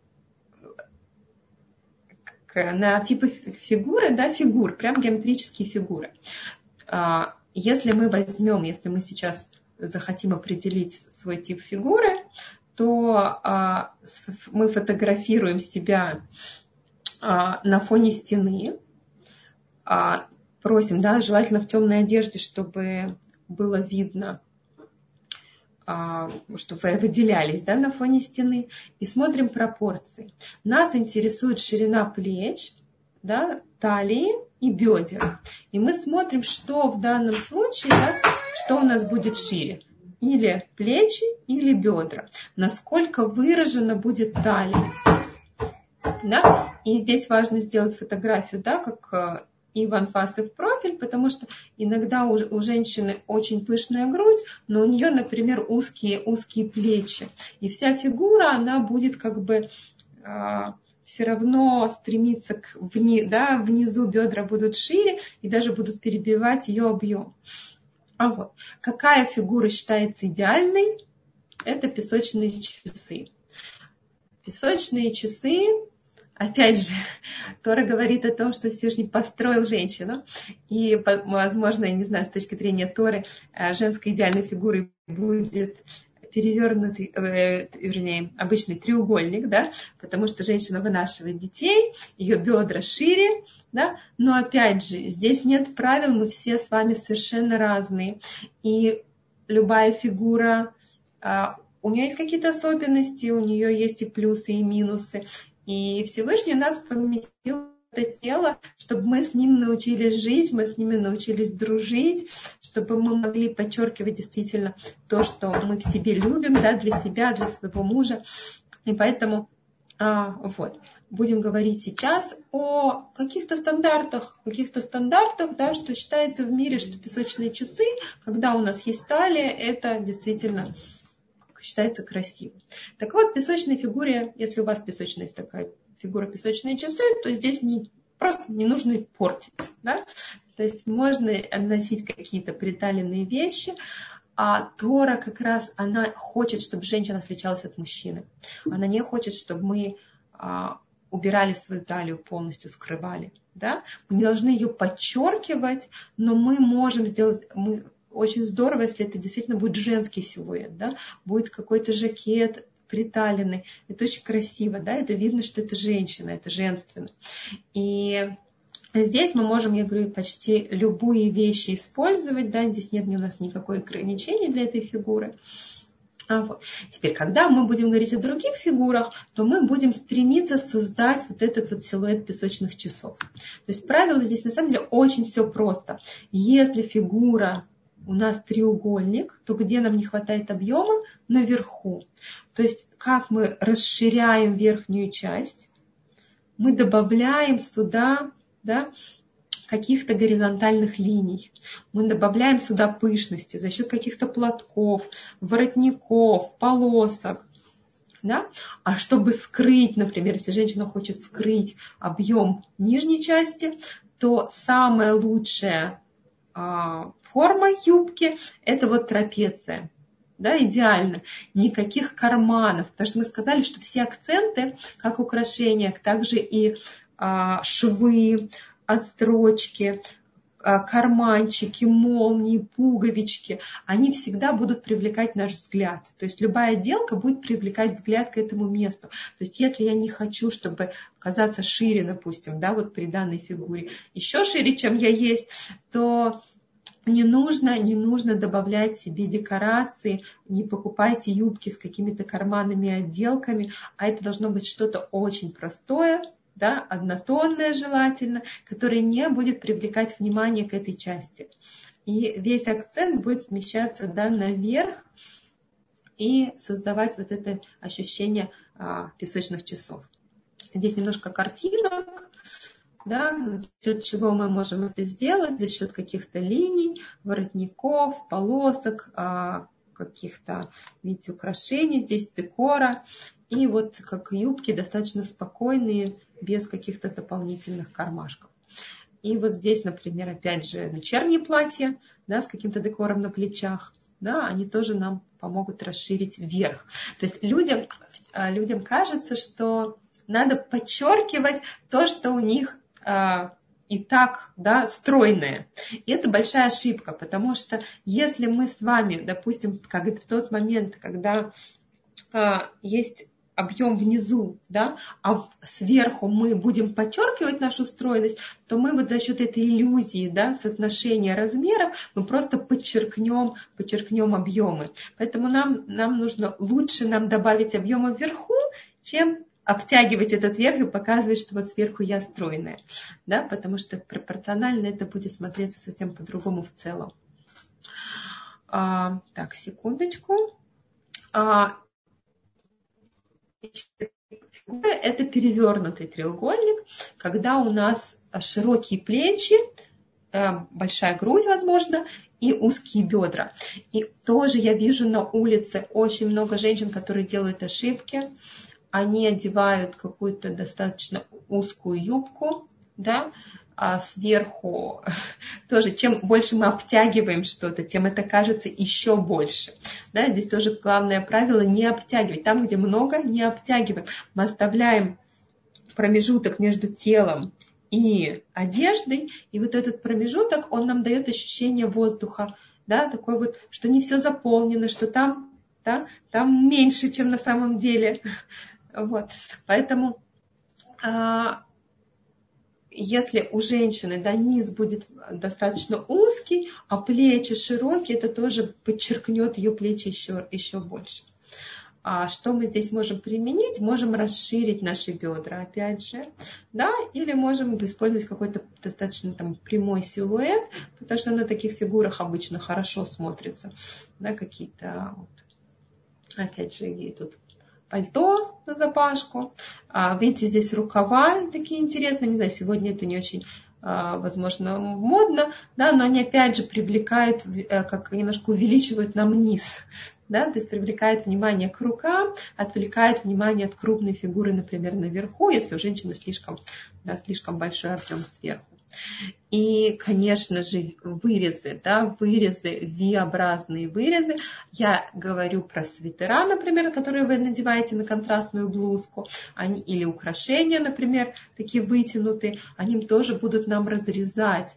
A: на типы фигуры, да, фигур, прям геометрические фигуры если мы возьмем, если мы сейчас захотим определить свой тип фигуры, то а, мы фотографируем себя а, на фоне стены, а, просим, да, желательно в темной одежде, чтобы было видно, а, чтобы вы выделялись да, на фоне стены, и смотрим пропорции. Нас интересует ширина плеч, да, талии и бедер. И мы смотрим, что в данном случае, да, что у нас будет шире. Или плечи, или бедра. Насколько выражена будет талия здесь. Да? И здесь важно сделать фотографию, да, как э, и в анфас, и в профиль, потому что иногда у, у женщины очень пышная грудь, но у нее, например, узкие, узкие плечи. И вся фигура, она будет как бы а, все равно стремиться к вни, да, внизу бедра будут шире и даже будут перебивать ее объем. А вот, какая фигура считается идеальной? Это песочные часы. Песочные часы, опять же, [LAUGHS] Тора говорит о том, что Всевышний построил женщину. И, возможно, я не знаю, с точки зрения Торы, э, женской идеальной фигурой будет перевернутый, э, вернее, обычный треугольник, да, потому что женщина вынашивает детей, ее бедра шире, да, но опять же, здесь нет правил, мы все с вами совершенно разные, и любая фигура, э, у нее есть какие-то особенности, у нее есть и плюсы, и минусы, и Всевышний нас поместил это тело, чтобы мы с ним научились жить, мы с ними научились дружить, чтобы мы могли подчеркивать действительно то, что мы в себе любим, да, для себя, для своего мужа. И поэтому а, вот, будем говорить сейчас о каких-то стандартах, каких-то стандартах, да, что считается в мире, что песочные часы, когда у нас есть талия, это действительно считается красивым. Так вот, песочной фигуре, если у вас песочная такая фигура песочные часы, то здесь не, просто не нужно портить. Да? То есть можно носить какие-то приталенные вещи, А Тора как раз, она хочет, чтобы женщина отличалась от мужчины. Она не хочет, чтобы мы а, убирали свою талию полностью, скрывали. Да? Мы не должны ее подчеркивать, но мы можем сделать, мы, очень здорово, если это действительно будет женский силуэт, да? будет какой-то жакет приталенный. Это очень красиво, да? это видно, что это женщина, это женственно. И Здесь мы можем, я говорю, почти любые вещи использовать, да, здесь нет у нас никакой ограничений для этой фигуры. А вот. Теперь, когда мы будем говорить о других фигурах, то мы будем стремиться создать вот этот вот силуэт песочных часов. То есть правило здесь на самом деле очень все просто. Если фигура у нас треугольник, то где нам не хватает объема? Наверху. То есть как мы расширяем верхнюю часть, мы добавляем сюда да, каких-то горизонтальных линий. Мы добавляем сюда пышности за счет каких-то платков, воротников, полосок. Да? А чтобы скрыть, например, если женщина хочет скрыть объем нижней части, то самая лучшая а, форма юбки это вот трапеция. Да, идеально. Никаких карманов. Потому что мы сказали, что все акценты, как украшения, также и а, швы, отстрочки, а, карманчики, молнии, пуговички, они всегда будут привлекать наш взгляд. То есть любая отделка будет привлекать взгляд к этому месту. То есть если я не хочу, чтобы казаться шире, допустим, да, вот при данной фигуре, еще шире, чем я есть, то не нужно, не нужно добавлять себе декорации, не покупайте юбки с какими-то карманными отделками, а это должно быть что-то очень простое, да, однотонное желательно, которое не будет привлекать внимание к этой части. И весь акцент будет смещаться да, наверх и создавать вот это ощущение а, песочных часов. Здесь немножко картинок, да, за счет чего мы можем это сделать, за счет каких-то линий, воротников, полосок, а, каких-то, видите, украшений, здесь декора. И вот как юбки достаточно спокойные, без каких-то дополнительных кармашков. И вот здесь, например, опять же, вечерние платья да, с каким-то декором на плечах. Да, они тоже нам помогут расширить вверх. То есть людям, а, людям кажется, что надо подчеркивать то, что у них а, и так да, стройное. И это большая ошибка, потому что если мы с вами, допустим, как в тот момент, когда а, есть объем внизу, да, а сверху мы будем подчеркивать нашу стройность, то мы вот за счет этой иллюзии, да, соотношения размеров, мы просто подчеркнем, подчеркнем объемы. Поэтому нам, нам нужно лучше нам добавить объема вверху, чем обтягивать этот верх и показывать, что вот сверху я стройная, да, потому что пропорционально это будет смотреться совсем по-другому в целом. А, так, секундочку. А, фигура – это перевернутый треугольник, когда у нас широкие плечи, э, большая грудь, возможно, и узкие бедра. И тоже я вижу на улице очень много женщин, которые делают ошибки. Они одевают какую-то достаточно узкую юбку, да, а сверху [LAUGHS] тоже, чем больше мы обтягиваем что-то, тем это кажется еще больше. Да, здесь тоже главное правило не обтягивать. Там, где много, не обтягиваем. Мы оставляем промежуток между телом и одеждой, и вот этот промежуток, он нам дает ощущение воздуха, да, такой вот, что не все заполнено, что там, да, там меньше, чем на самом деле. [LAUGHS] Вот. Поэтому а, если у женщины да, низ будет достаточно узкий, а плечи широкие, это тоже подчеркнет ее плечи еще, еще больше. А что мы здесь можем применить? Можем расширить наши бедра, опять же, да, или можем использовать какой-то достаточно там прямой силуэт, потому что на таких фигурах обычно хорошо смотрится, да, какие-то вот, опять же, и тут пальто на запашку. А, видите, здесь рукава такие интересные. Не знаю, сегодня это не очень а, возможно, модно, да, но они опять же привлекают, э, как немножко увеличивают нам низ, да, то есть привлекает внимание к рукам, отвлекает внимание от крупной фигуры, например, наверху, если у женщины слишком, да, слишком большой объем сверху. И, конечно же, вырезы, да, вырезы, V-образные вырезы. Я говорю про свитера, например, которые вы надеваете на контрастную блузку, они, или украшения, например, такие вытянутые, они тоже будут нам разрезать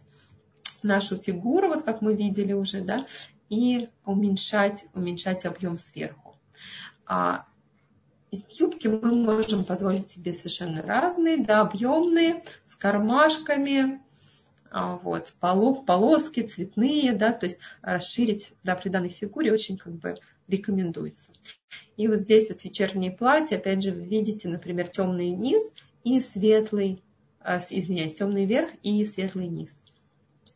A: нашу фигуру, вот как мы видели уже, да, и уменьшать, уменьшать объем сверху. А юбки мы можем позволить себе совершенно разные, да, объемные, с кармашками, вот, полов, полоски цветные, да, то есть расширить да, при данной фигуре очень как бы рекомендуется. И вот здесь вот вечернее платье, опять же, вы видите, например, темный низ и светлый, а, извиняюсь, темный верх и светлый низ.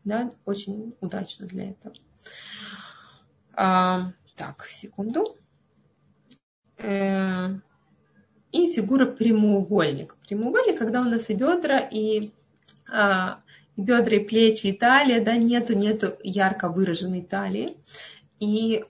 A: Да, очень удачно для этого. А, так, секунду. Э, и фигура прямоугольник. Прямоугольник, когда у нас и бедра, и а, бедра, плечи, и талия, да, нету, нету ярко выраженной талии. И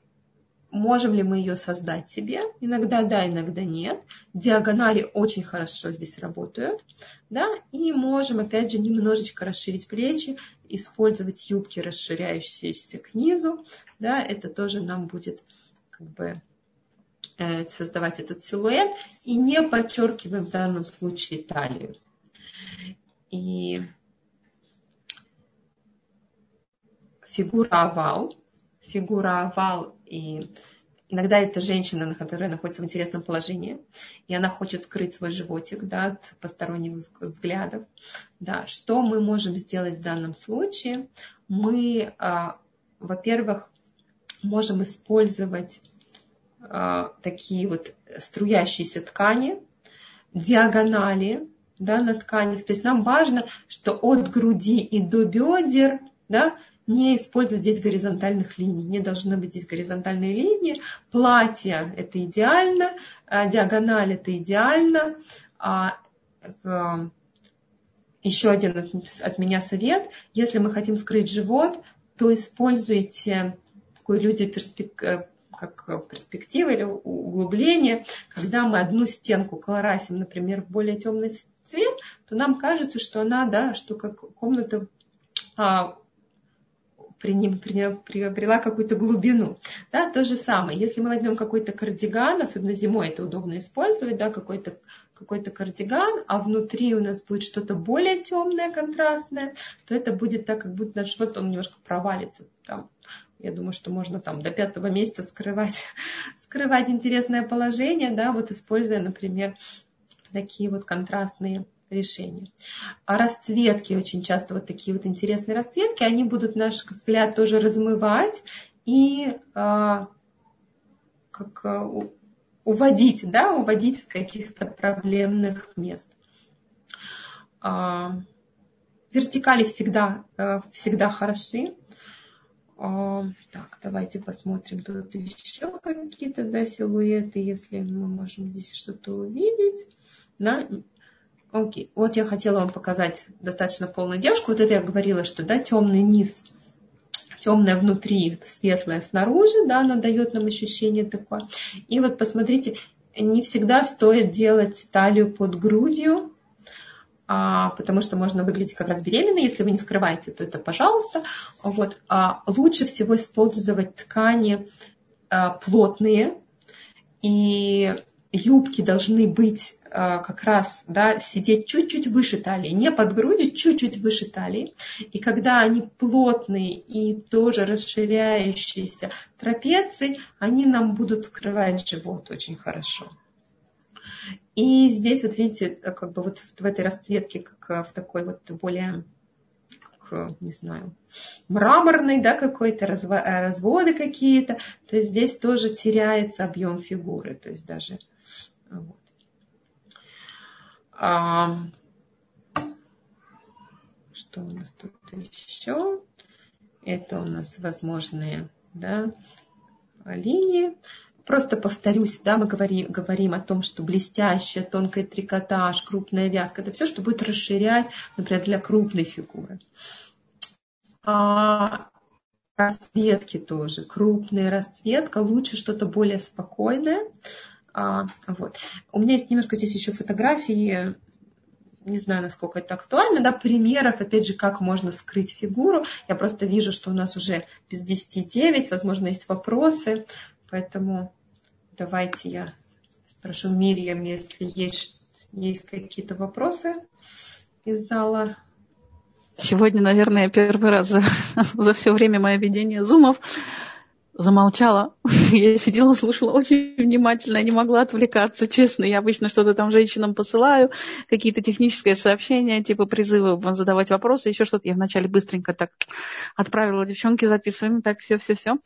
A: можем ли мы ее создать себе? Иногда да, иногда нет. Диагонали очень хорошо здесь работают. Да? И можем, опять же, немножечко расширить плечи, использовать юбки, расширяющиеся к низу. Да? Это тоже нам будет как бы э, создавать этот силуэт. И не подчеркиваем в данном случае талию. И фигура овал, фигура овал, и иногда это женщина, которая находится в интересном положении, и она хочет скрыть свой животик да, от посторонних взглядов. Да, что мы можем сделать в данном случае? Мы, а, во-первых, можем использовать а, такие вот струящиеся ткани, диагонали да, на тканях. То есть нам важно, что от груди и до бедер да, не использовать здесь горизонтальных линий. Не должно быть здесь горизонтальной линии. Платье – это идеально, а, диагональ – это идеально. А, еще один от меня совет. Если мы хотим скрыть живот, то используйте такую иллюзию перспек... Э, как перспективы или углубление, когда мы одну стенку колорасим, например, в более темный цвет, то нам кажется, что она, да, что как комната а, приобрела какую-то глубину. Да, то же самое. Если мы возьмем какой-то кардиган, особенно зимой это удобно использовать, да, какой-то какой-то кардиган, а внутри у нас будет что-то более темное, контрастное, то это будет так, как будто наш живот, он немножко провалится. Там, я думаю, что можно там до пятого месяца скрывать, [LAUGHS] скрывать интересное положение, да, вот используя, например, такие вот контрастные решения. А расцветки, очень часто вот такие вот интересные расцветки, они будут наш взгляд тоже размывать и а, как а, уводить, да, уводить с каких-то проблемных мест. А, вертикали всегда, а, всегда хороши. А, так, давайте посмотрим тут еще какие-то да, силуэты, если мы можем здесь что-то увидеть. Да, Окей, вот я хотела вам показать достаточно полную девушку. Вот это я говорила, что да, темный низ, темное внутри, светлое снаружи, да, оно дает нам ощущение такое. И вот посмотрите, не всегда стоит делать талию под грудью, а, потому что можно выглядеть как раз беременной. Если вы не скрываете, то это пожалуйста. Вот, а, лучше всего использовать ткани а, плотные и юбки должны быть э, как раз, да, сидеть чуть-чуть выше талии, не под грудью, чуть-чуть выше талии. И когда они плотные и тоже расширяющиеся трапеции, они нам будут скрывать живот очень хорошо. И здесь вот видите, как бы вот в этой расцветке, как э, в такой вот более не знаю, мраморный, да, какой-то, э, разводы какие-то, то есть здесь тоже теряется объем фигуры, то есть даже вот. А, что у нас тут еще? Это у нас возможные да, линии. Просто повторюсь, да, мы говорим, говорим о том, что блестящая, тонкая трикотаж, крупная вязка, это все, что будет расширять, например, для крупной фигуры. А расцветки тоже, крупная расцветка, лучше что-то более спокойное, а, вот. У меня есть немножко здесь еще фотографии не знаю, насколько это актуально, да, примеров, опять же, как можно скрыть фигуру. Я просто вижу, что у нас уже без 10-9, возможно, есть вопросы, поэтому давайте я спрошу Мирьям, если есть, есть какие-то вопросы из зала.
B: Сегодня, наверное, первый раз за, [LAUGHS] за все время моего ведения зумов замолчала. [LAUGHS] Я сидела, слушала очень внимательно, не могла отвлекаться, честно. Я обычно что-то там женщинам посылаю, какие-то технические сообщения, типа призывы задавать вопросы, еще что-то. Я вначале быстренько так отправила девчонки, записываем, так, все-все-все.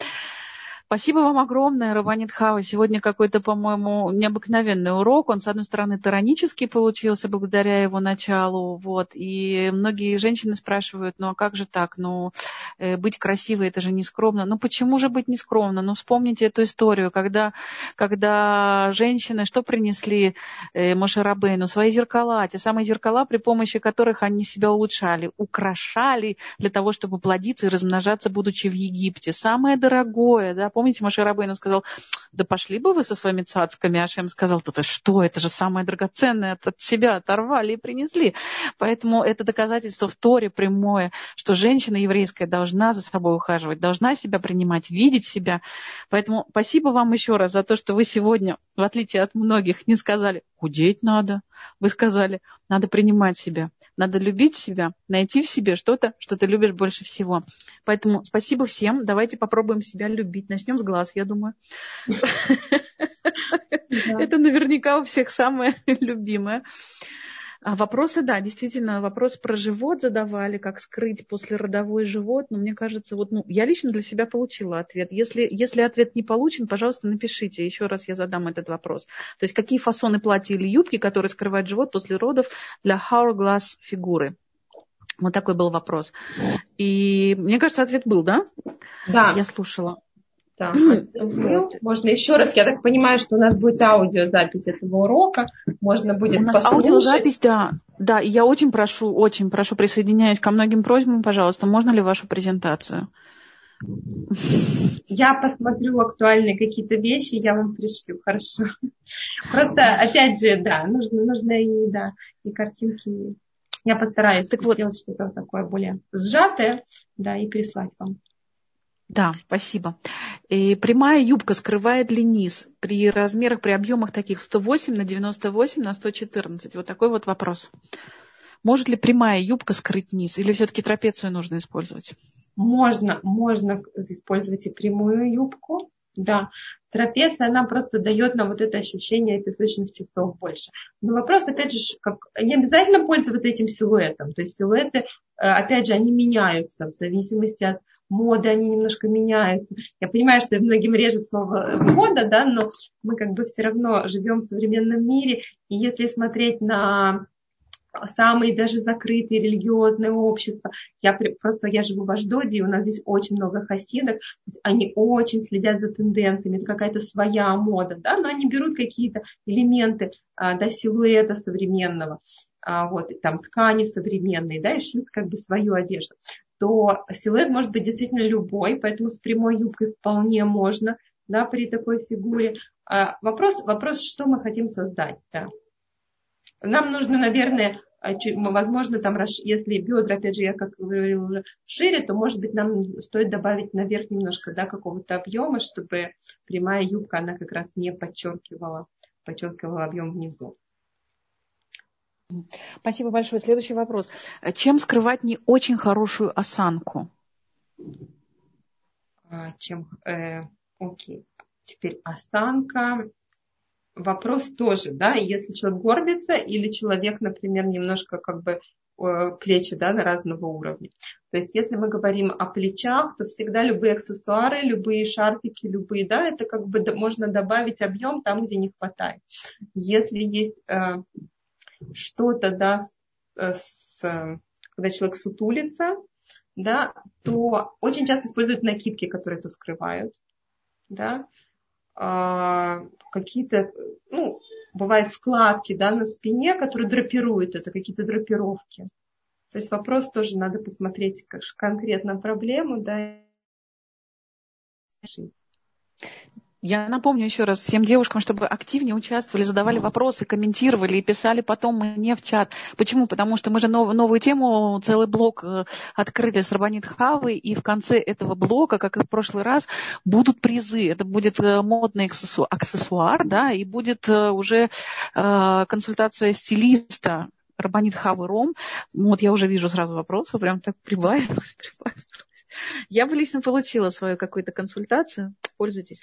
B: Спасибо вам огромное, Раванит Хава. Сегодня какой-то, по-моему, необыкновенный урок. Он, с одной стороны, таранический получился благодаря его началу. Вот. И многие женщины спрашивают, ну а как же так? Ну, э, быть красивой, это же не скромно. Ну почему же быть не скромно? Ну вспомните эту историю, когда, когда женщины что принесли э, Мошерабейну? Свои зеркала, те самые зеркала, при помощи которых они себя улучшали, украшали для того, чтобы плодиться и размножаться, будучи в Египте. Самое дорогое, да, помните, Маша Рабейну сказал, да пошли бы вы со своими цацками. Ашем сказал, да ты что, это же самое драгоценное от себя оторвали и принесли. Поэтому это доказательство в Торе прямое, что женщина еврейская должна за собой ухаживать, должна себя принимать, видеть себя. Поэтому спасибо вам еще раз за то, что вы сегодня, в отличие от многих, не сказали, худеть надо. Вы сказали, надо принимать себя. Надо любить себя, найти в себе что-то, что ты любишь больше всего. Поэтому спасибо всем. Давайте попробуем себя любить. Начнем с глаз, я думаю. Это наверняка у всех самое [LAUGHS] любимое. А вопросы, да, действительно, вопрос про живот задавали, как скрыть послеродовой живот. Но мне кажется, вот, ну, я лично для себя получила ответ. Если, если ответ не получен, пожалуйста, напишите. Еще раз я задам этот вопрос. То есть, какие фасоны платья или юбки, которые скрывают живот после родов для hourglass фигуры? Вот такой был вопрос. И мне кажется, ответ был, да?
A: Да.
B: Я слушала.
A: Да. [CLEARS THROAT] Вот. Можно еще раз, я так понимаю, что у нас будет аудиозапись этого урока, можно будет
B: У нас
A: послушать.
B: аудиозапись, да. Да, и я очень прошу, очень прошу, присоединяюсь ко многим просьбам, пожалуйста, можно ли вашу презентацию?
A: Я посмотрю актуальные какие-то вещи, я вам пришлю, хорошо. Просто, опять же, да, нужно, нужно и, да, и картинки. Я постараюсь так сделать вот. что-то такое более сжатое, да, и прислать вам.
B: Да, спасибо. И прямая юбка скрывает ли низ при размерах, при объемах таких 108 на 98 на 114? Вот такой вот вопрос. Может ли прямая юбка скрыть низ или все-таки трапецию нужно использовать?
A: Можно, можно использовать и прямую юбку, да. Трапеция, она просто дает нам вот это ощущение песочных часов больше. Но вопрос, опять же, как, не обязательно пользоваться этим силуэтом. То есть силуэты, э, опять же, они меняются в зависимости от моды, они немножко меняются. Я понимаю, что многим режет слово мода, да, но мы как бы все равно живем в современном мире, и если смотреть на самые даже закрытые религиозные общества. Я просто, я живу в Аждоде, и у нас здесь очень много хасидок, они очень следят за тенденциями, это какая-то своя мода, да, но они берут какие-то элементы, а, да, силуэта современного, а, вот, там ткани современные, да, и шьют как бы свою одежду то силуэт может быть действительно любой, поэтому с прямой юбкой вполне можно да, при такой фигуре. А вопрос, вопрос, что мы хотим создать. Да. Нам нужно, наверное, а, возможно, там, если бедра, опять же, я как говорила уже, шире, то, может быть, нам стоит добавить наверх немножко да, какого-то объема, чтобы прямая юбка, она как раз не подчеркивала, подчеркивала объем внизу.
B: Спасибо большое. Следующий вопрос. Чем скрывать не очень хорошую осанку?
A: А, чем? Э, окей. Теперь осанка. Вопрос тоже, да, если человек горбится или человек, например, немножко как бы э, плечи да, на разного уровня. То есть если мы говорим о плечах, то всегда любые аксессуары, любые шарфики, любые, да, это как бы можно добавить объем там, где не хватает. Если есть э, что-то, да, э, с, когда человек сутулится, да, то очень часто используют накидки, которые это скрывают, да, какие-то, ну, бывают складки, да, на спине, которые драпируют это, какие-то драпировки. То есть вопрос тоже надо посмотреть как конкретно проблему, да,
B: Я напомню еще раз всем девушкам, чтобы активнее участвовали, задавали вопросы, комментировали и писали потом мне в чат. Почему? Потому что мы же нов, новую тему, целый блок э, открыли с Рабанит Хавы, и в конце этого блока, как и в прошлый раз, будут призы. Это будет э, модный аксессуар, да, и будет э, уже консультация стилиста Рабанит Хавы Ром. Вот я уже вижу сразу вопросы, прям так прибавилось, прибавилось. Я бы лично получила свою какую-то консультацию. Пользуйтесь.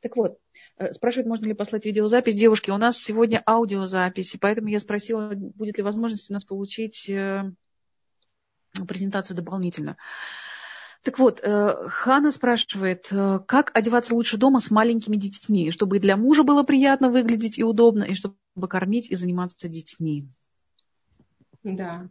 B: Так вот, э, спрашивают, можно ли послать видеозапись. Девушки, у нас сегодня аудиозапись, поэтому я спросила, будет ли возможность у нас получить э, презентацию дополнительно. Так вот, э, Хана спрашивает, как одеваться лучше дома с маленькими детьми, чтобы и для мужа было приятно выглядеть и удобно, и чтобы кормить и заниматься детьми.
A: Да.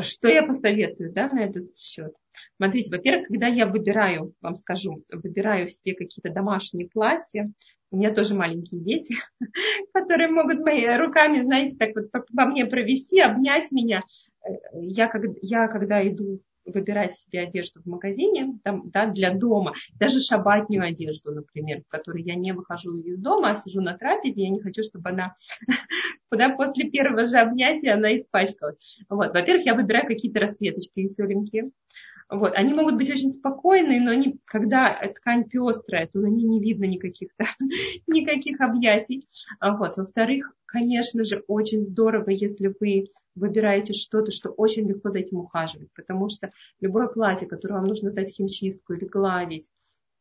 A: Что я посоветую да, на этот счет? Смотрите, во-первых, когда я выбираю, вам скажу, выбираю себе какие-то домашние платья, у меня тоже маленькие дети, [LAUGHS] которые могут моими руками, знаете, так вот по, мне провести, обнять меня. Э, я, я когда иду выбирать себе одежду в магазине там, да, для дома, даже шабатнюю одежду, например, в которой я не выхожу из дома, а сижу на трапезе, я не хочу, чтобы она [LAUGHS] куда после первого же обнятия она испачкалась. Вот. Во-первых, я выбираю какие-то расцветочки веселенькие. Вот. Они могут быть очень спокойные, но они, когда ткань пестрая, то на ней не видно никаких, да, [LAUGHS] никаких объятий. А вот. Во-вторых, конечно же, очень здорово, если вы выбираете что-то, что очень легко за этим ухаживать, потому что любое платье, которое вам нужно сдать химчистку или гладить,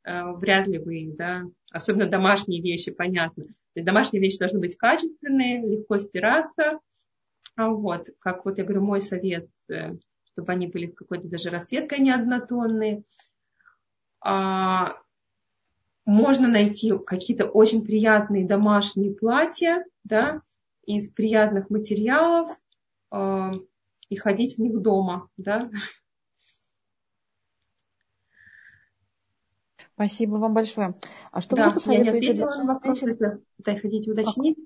A: э, вряд ли вы, да, особенно домашние вещи, понятно. То есть домашние вещи должны быть качественные, легко стираться. А вот, как вот я говорю, мой совет э, чтобы они были с какой-то даже расцветкой не однотонные. А, можно найти какие-то очень приятные домашние платья, да, из приятных материалов а, и ходить в них дома, да.
B: Спасибо вам большое.
A: А что да, вы посоветуете? Я не ответила на вопрос, если хотите уточнить.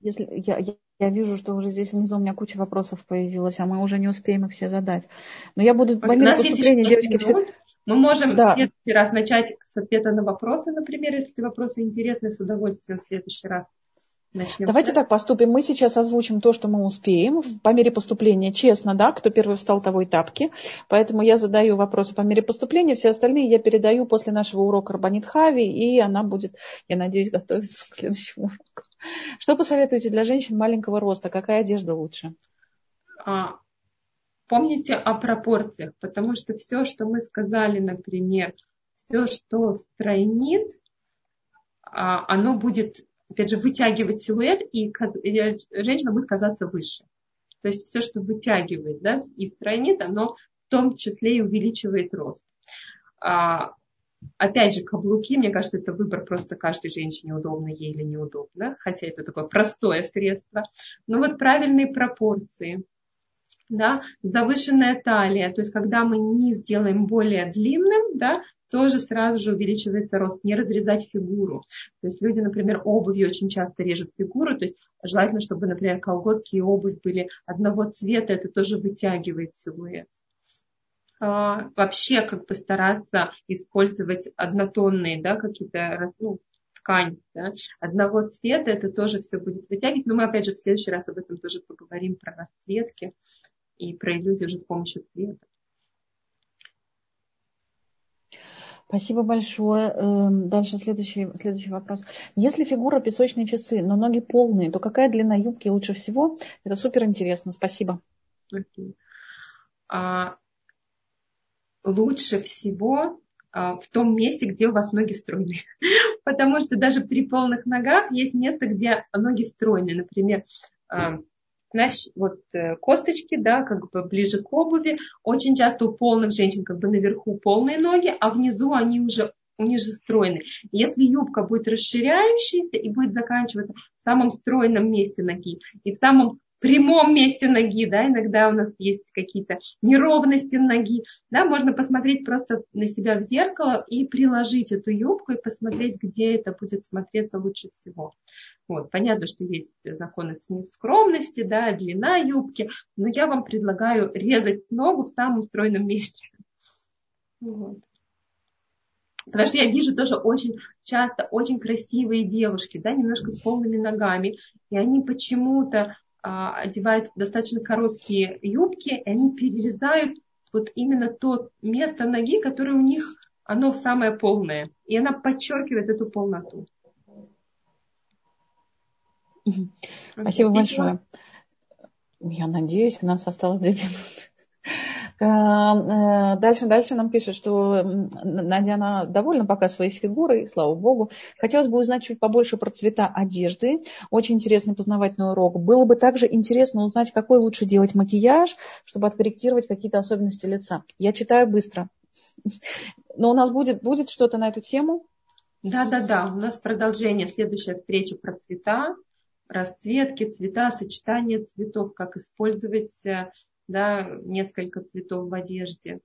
B: Если я, я, я вижу, что уже здесь внизу у меня куча вопросов появилась, а мы уже не успеем их все задать. Но я буду по мере поступления, девочки, все...
A: Мы можем да. в следующий раз начать с ответа на вопросы, например, если вопросы интересны, с удовольствием в следующий раз.
B: Начнем Давайте так поступим. Мы сейчас озвучим то, что мы успеем по мере поступления. Честно, да, кто первый встал, того и тапки. Поэтому я задаю вопросы по мере поступления. Все остальные я передаю после нашего урока Рабанит Хави, и она будет, я надеюсь, готовиться к следующему уроку. Что посоветуете для женщин маленького роста? Какая одежда лучше?
A: А, помните о пропорциях, потому что все, что мы сказали, например, все, что стройнит, а, оно будет, опять же, вытягивать силуэт, и женщина будет казаться выше. То есть все, что вытягивает да, и стройнит, оно в том числе и увеличивает рост. А, Опять же, каблуки, мне кажется, это выбор просто каждой женщине, удобно ей или неудобно, хотя это такое простое средство. Но вот правильные пропорции, да, завышенная талия, то есть когда мы низ сделаем более длинным, да, тоже сразу же увеличивается рост, не разрезать фигуру. То есть люди, например, обувью очень часто режут фигуру, то есть желательно, чтобы, например, колготки и обувь были одного цвета, это тоже вытягивает силуэт. А, вообще как бы стараться использовать однотонные, да, какие-то ну, ткань да, одного цвета, это тоже все будет вытягивать. Но мы опять же в следующий раз об этом тоже поговорим про расцветки и про иллюзию уже с помощью цвета.
B: Спасибо большое. Эм, дальше следующий, следующий вопрос. Если фигура песочные часы, но ноги полные, то какая длина юбки лучше всего? Это супер интересно. Спасибо.
A: Okay. А, лучше всего а, в том месте, где у вас ноги стройные. [LAUGHS] Потому что даже при полных ногах есть место, где ноги стройные. Например, а, знаешь, вот э, косточки, да, как бы ближе к обуви. Очень часто у полных женщин как бы наверху полные ноги, а внизу они уже у них же стройные. Если юбка будет расширяющаяся и будет заканчиваться в самом стройном месте ноги и в самом прямом месте ноги, да, иногда у нас есть какие-то неровности ноги, да, можно посмотреть просто на себя в зеркало и приложить эту юбку и посмотреть, где это будет смотреться лучше всего. Вот, понятно, что есть законы скромности, да, длина юбки, но я вам предлагаю резать ногу в самом стройном месте. Вот. Потому что я вижу тоже очень часто очень красивые девушки, да, немножко с полными ногами, и они почему-то одевают достаточно короткие юбки, и они перерезают вот именно то место ноги, которое у них оно самое полное. И она подчеркивает эту полноту.
B: Спасибо большое. Я надеюсь, у нас осталось две минуты. Э, э, дальше, дальше нам пишет, что Надя, она довольна пока своей фигурой, слава богу. Хотелось бы узнать чуть побольше про цвета одежды. Очень интересный познавательный урок. Было бы также интересно узнать, какой лучше делать макияж, чтобы откорректировать какие-то особенности лица. Я читаю быстро. [LAUGHS] Но у нас будет, будет что-то на эту тему?
A: Да, да, да. У нас продолжение. Следующая встреча про цвета, расцветки, цвета, сочетание цветов, как использовать э, да, несколько цветов в одежде.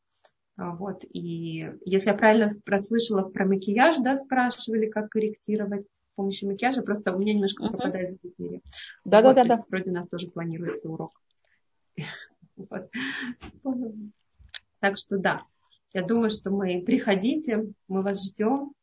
A: А, вот, и если я правильно прослышала про макияж, да, спрашивали, как корректировать с помощью макияжа, просто у меня немножко uh-huh. пропадает в эфире.
B: Да, вот, да, да, да.
A: Вроде у нас тоже планируется урок. [LAUGHS] вот. Так что да, я думаю, что мы приходите, мы вас ждем.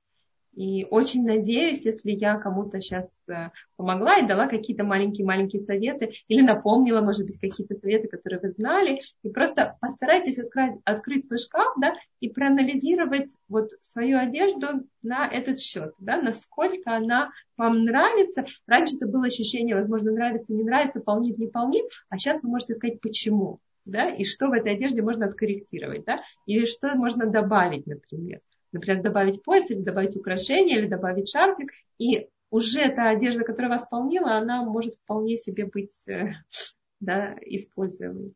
A: И очень надеюсь, если я кому-то сейчас э, помогла и дала какие-то маленькие-маленькие советы или напомнила, может быть, какие-то советы, которые вы знали, и просто постарайтесь открыть, открыть свой шкаф, да, и проанализировать вот свою одежду на этот счет, да, насколько она вам нравится. Раньше это было ощущение, возможно, нравится, не нравится, полнит, не полнит, а сейчас вы можете сказать, почему, да, и что в этой одежде можно откорректировать, да, или что можно добавить, например например, добавить пояс или добавить украшение или добавить шарфик, и уже та одежда, которая вас полнила, она может вполне себе быть э, [LAUGHS] да, используемой.